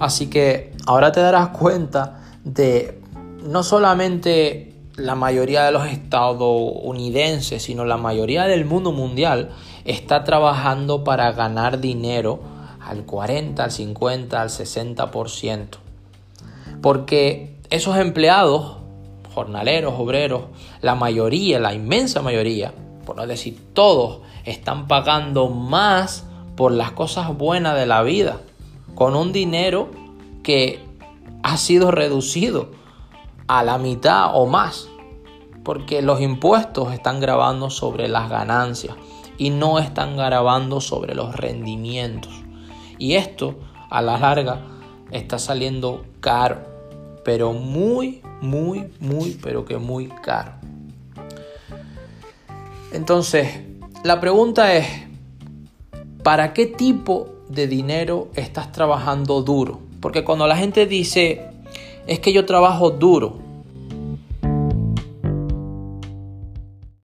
Así que ahora te darás cuenta de no solamente la mayoría de los estadounidenses, sino la mayoría del mundo mundial está trabajando para ganar dinero al 40, al 50, al 60%. Porque esos empleados, jornaleros, obreros, la mayoría, la inmensa mayoría, por no decir todos, están pagando más por las cosas buenas de la vida, con un dinero que ha sido reducido a la mitad o más, porque los impuestos están grabando sobre las ganancias y no están grabando sobre los rendimientos. Y esto a la larga está saliendo caro, pero muy, muy, muy, pero que muy caro. Entonces, la pregunta es, ¿para qué tipo de dinero estás trabajando duro? Porque cuando la gente dice, es que yo trabajo duro,